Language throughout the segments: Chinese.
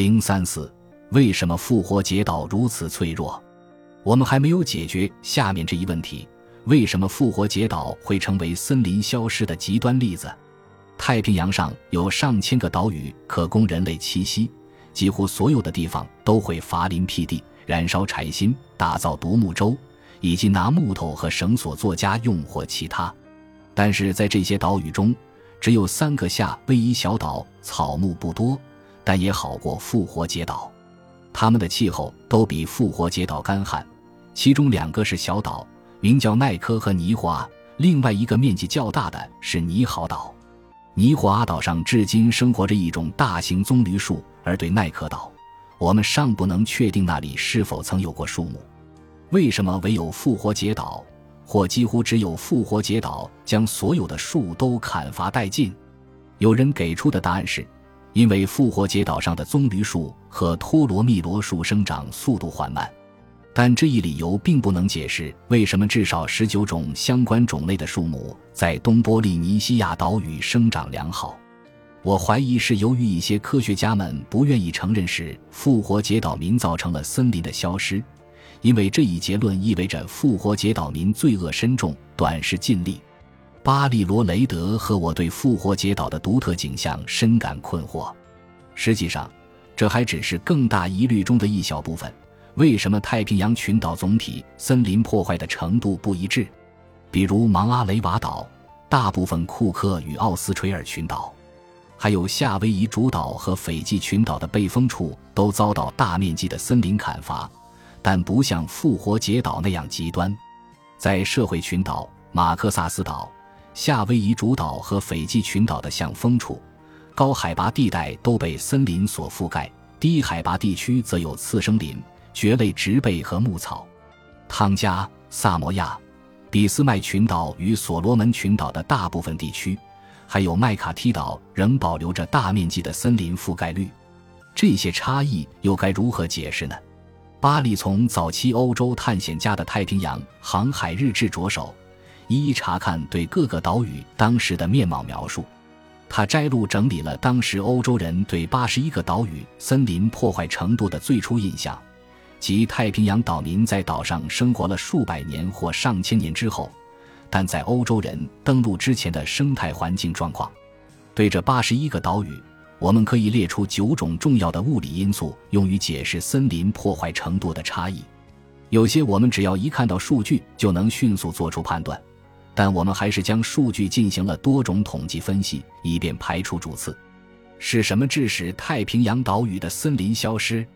零三四，为什么复活节岛如此脆弱？我们还没有解决下面这一问题：为什么复活节岛会成为森林消失的极端例子？太平洋上有上千个岛屿可供人类栖息，几乎所有的地方都会伐林辟地，燃烧柴薪，打造独木舟，以及拿木头和绳索做家用或其他。但是在这些岛屿中，只有三个夏威夷小岛草木不多，但也好过复活节岛。它们的气候都比复活节岛干旱。其中两个是小岛，名叫奈科和尼华；另外一个面积较大的是尼豪岛。尼火阿岛上至今生活着一种大型棕榈树，而对奈科岛，我们尚不能确定那里是否曾有过树木。为什么唯有复活节岛，或几乎只有复活节岛，将所有的树都砍伐殆尽？有人给出的答案是，因为复活节岛上的棕榈树和托罗密罗树生长速度缓慢。但这一理由并不能解释为什么至少十九种相关种类的树木在东波利尼西亚岛屿生长良好。我怀疑是由于一些科学家们不愿意承认是复活节岛民造成了森林的消失，因为这一结论意味着复活节岛民罪恶深重、短视尽力。巴利罗雷德和我对复活节岛的独特景象深感困惑。实际上，这还只是更大疑虑中的一小部分。为什么太平洋群岛总体森林破坏的程度不一致？比如芒阿雷瓦岛、大部分库克与奥斯垂尔群岛，还有夏威夷主岛和斐济群岛的背风处，都遭到大面积的森林砍伐，但不像复活节岛那样极端。在社会群岛、马克萨斯岛、夏威夷主岛和斐济群岛的向风处，高海拔地带都被森林所覆盖，低海拔地区则有次生林。蕨类植被和牧草，汤加、萨摩亚、俾斯麦群岛与所罗门群岛的大部分地区，还有麦卡梯岛仍保留着大面积的森林覆盖率。这些差异又该如何解释呢？巴利从早期欧洲探险家的太平洋航海日志着手，一一查看对各个岛屿当时的面貌描述。他摘录整理了当时欧洲人对八十一个岛屿森林破坏程度的最初印象。即太平洋岛民在岛上生活了数百年或上千年之后，但在欧洲人登陆之前的生态环境状况。对这八十一个岛屿，我们可以列出九种重要的物理因素，用于解释森林破坏程度的差异。有些我们只要一看到数据就能迅速做出判断，但我们还是将数据进行了多种统计分析，以便排除主次。是什么致使太平洋岛屿的森林消失？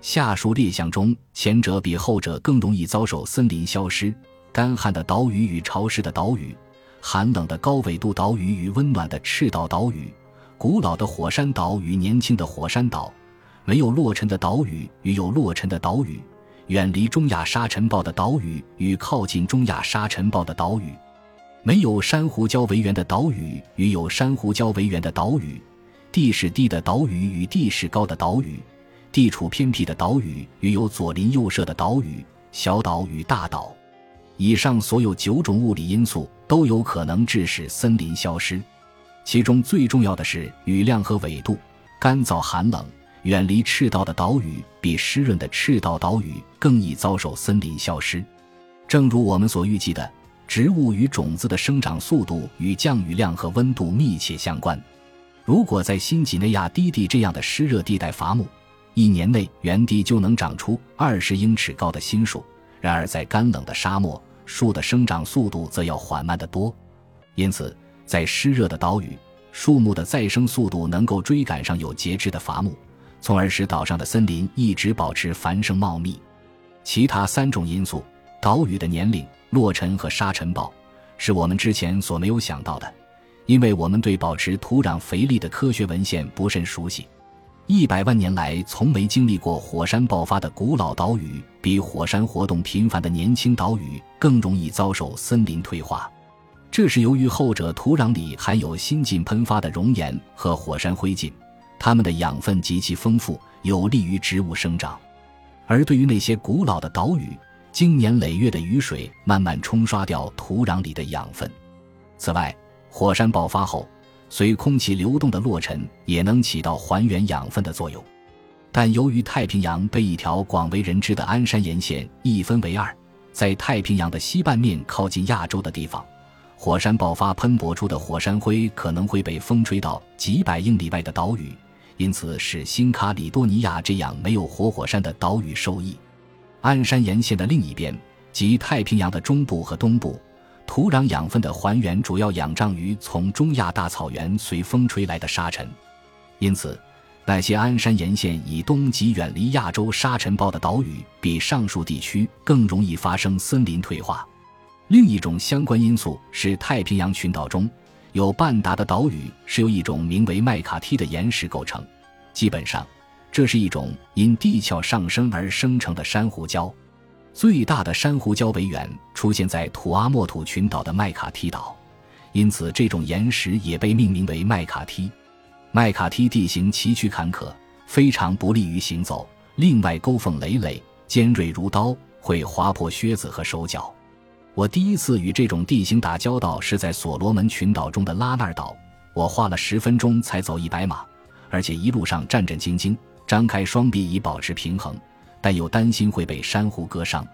下述列项中，前者比后者更容易遭受森林消失：干旱的岛屿与潮湿的岛屿，寒冷的高纬度岛屿与温暖的赤道岛屿，古老的火山岛与年轻的火山岛，没有落尘的岛屿与有落尘的岛屿，远离中亚沙尘暴的岛屿与靠近中亚沙尘暴的岛屿，没有珊瑚礁围原的岛屿与有珊瑚礁围原的岛屿，地势低的岛屿与地势高的岛屿。地处偏僻的岛屿与有左邻右舍的岛屿、小岛与大岛，以上所有九种物理因素都有可能致使森林消失。其中最重要的是雨量和纬度。干燥寒冷、远离赤道的岛屿比湿润的赤道岛屿更易遭受森林消失。正如我们所预计的，植物与种子的生长速度与降雨量和温度密切相关。如果在新几内亚低地这样的湿热地带伐木，一年内原地就能长出二十英尺高的新树，然而在干冷的沙漠，树的生长速度则要缓慢得多。因此，在湿热的岛屿，树木的再生速度能够追赶上有节制的伐木，从而使岛上的森林一直保持繁盛茂密。其他三种因素——岛屿的年龄、落尘和沙尘暴，是我们之前所没有想到的，因为我们对保持土壤肥力的科学文献不甚熟悉。一百万年来从没经历过火山爆发的古老岛屿，比火山活动频繁的年轻岛屿更容易遭受森林退化。这是由于后者土壤里含有新近喷发的熔岩和火山灰烬，它们的养分极其丰富，有利于植物生长；而对于那些古老的岛屿，经年累月的雨水慢慢冲刷掉土壤里的养分。此外，火山爆发后。随空气流动的落尘也能起到还原养分的作用。但由于太平洋被一条广为人知的安山沿线一分为二，在太平洋的西半面靠近亚洲的地方，火山爆发喷薄出的火山灰可能会被风吹到几百英里外的岛屿，因此使新卡里多尼亚这样没有活火山的岛屿受益。鞍山沿线的另一边，即太平洋的中部和东部，土壤养分的还原主要仰仗于从中亚大草原随风吹来的沙尘，因此。那些鞍山沿线以东及远离亚洲沙尘暴的岛屿，比上述地区更容易发生森林退化。另一种相关因素是，太平洋群岛中有半达的岛屿是由一种名为麦卡梯的岩石构成。基本上，这是一种因地壳上升而生成的珊瑚礁。最大的珊瑚礁为源出现在土阿莫土群岛的麦卡梯岛，因此这种岩石也被命名为麦卡梯。麦卡梯地形崎岖坎坷，非常不利于行走。另外，沟缝累累，尖锐如刀，会划破靴子和手脚。我第一次与这种地形打交道是在所罗门群岛中的拉纳尔岛，我花了十分钟才走一百码，而且一路上战战兢兢，张开双臂以保持平衡，但又担心会被珊瑚割伤。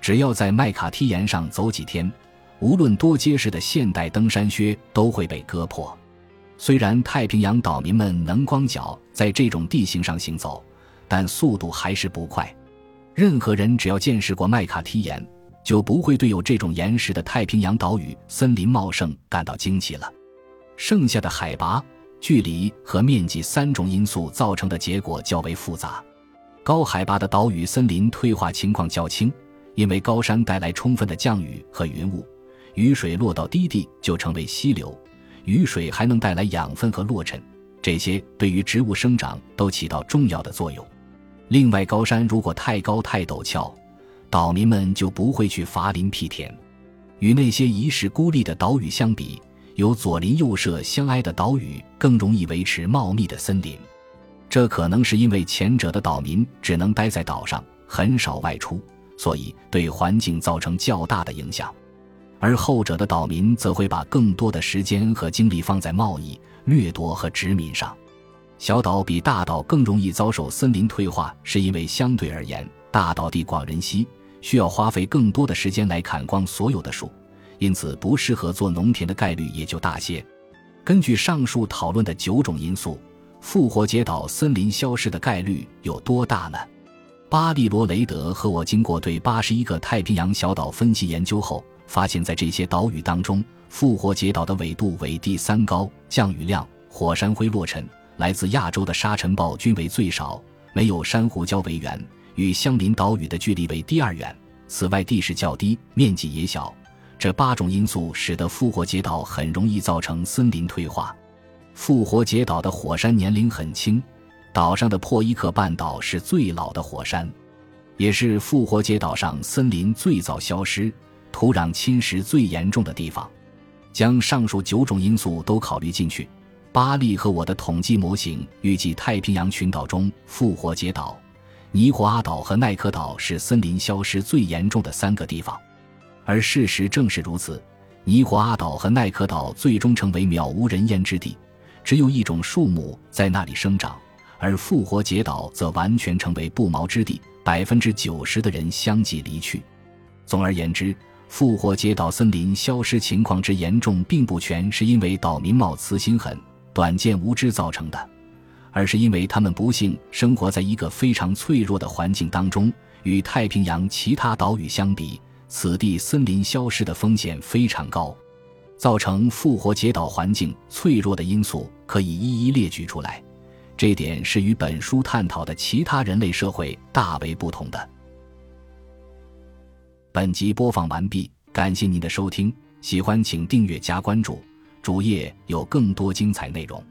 只要在麦卡梯岩上走几天，无论多结实的现代登山靴都会被割破。虽然太平洋岛民们能光脚在这种地形上行走，但速度还是不快。任何人只要见识过麦卡梯岩，就不会对有这种岩石的太平洋岛屿森林茂盛感到惊奇了。剩下的海拔、距离和面积三种因素造成的结果较为复杂。高海拔的岛屿森林退化情况较轻，因为高山带来充分的降雨和云雾，雨水落到低地就成为溪流。雨水还能带来养分和落尘，这些对于植物生长都起到重要的作用。另外，高山如果太高太陡峭，岛民们就不会去伐林辟田。与那些遗世孤立的岛屿相比，有左邻右舍相挨的岛屿更容易维持茂密的森林。这可能是因为前者的岛民只能待在岛上，很少外出，所以对环境造成较大的影响。而后者的岛民则会把更多的时间和精力放在贸易、掠夺和殖民上。小岛比大岛更容易遭受森林退化，是因为相对而言，大岛地广人稀，需要花费更多的时间来砍光所有的树，因此不适合做农田的概率也就大些。根据上述讨论的九种因素，复活节岛森林消失的概率有多大呢？巴利罗雷德和我经过对八十一个太平洋小岛分析研究后。发现，在这些岛屿当中，复活节岛的纬度为第三高，降雨量、火山灰落尘、来自亚洲的沙尘暴均为最少，没有珊瑚礁为源，与相邻岛屿的距离为第二远。此外，地势较低，面积也小。这八种因素使得复活节岛很容易造成森林退化。复活节岛的火山年龄很轻，岛上的破伊克半岛是最老的火山，也是复活节岛上森林最早消失。土壤侵蚀最严重的地方，将上述九种因素都考虑进去。巴利和我的统计模型预计，太平洋群岛中，复活节岛、尼霍阿岛和奈克岛是森林消失最严重的三个地方。而事实正是如此，尼霍阿岛和奈克岛最终成为渺无人烟之地，只有一种树木在那里生长；而复活节岛则完全成为不毛之地，百分之九十的人相继离去。总而言之。复活节岛森林消失情况之严重，并不全是因为岛民貌慈心狠、短见无知造成的，而是因为他们不幸生活在一个非常脆弱的环境当中。与太平洋其他岛屿相比，此地森林消失的风险非常高。造成复活节岛环境脆弱的因素可以一一列举出来，这点是与本书探讨的其他人类社会大为不同的。本集播放完毕，感谢您的收听，喜欢请订阅加关注，主页有更多精彩内容。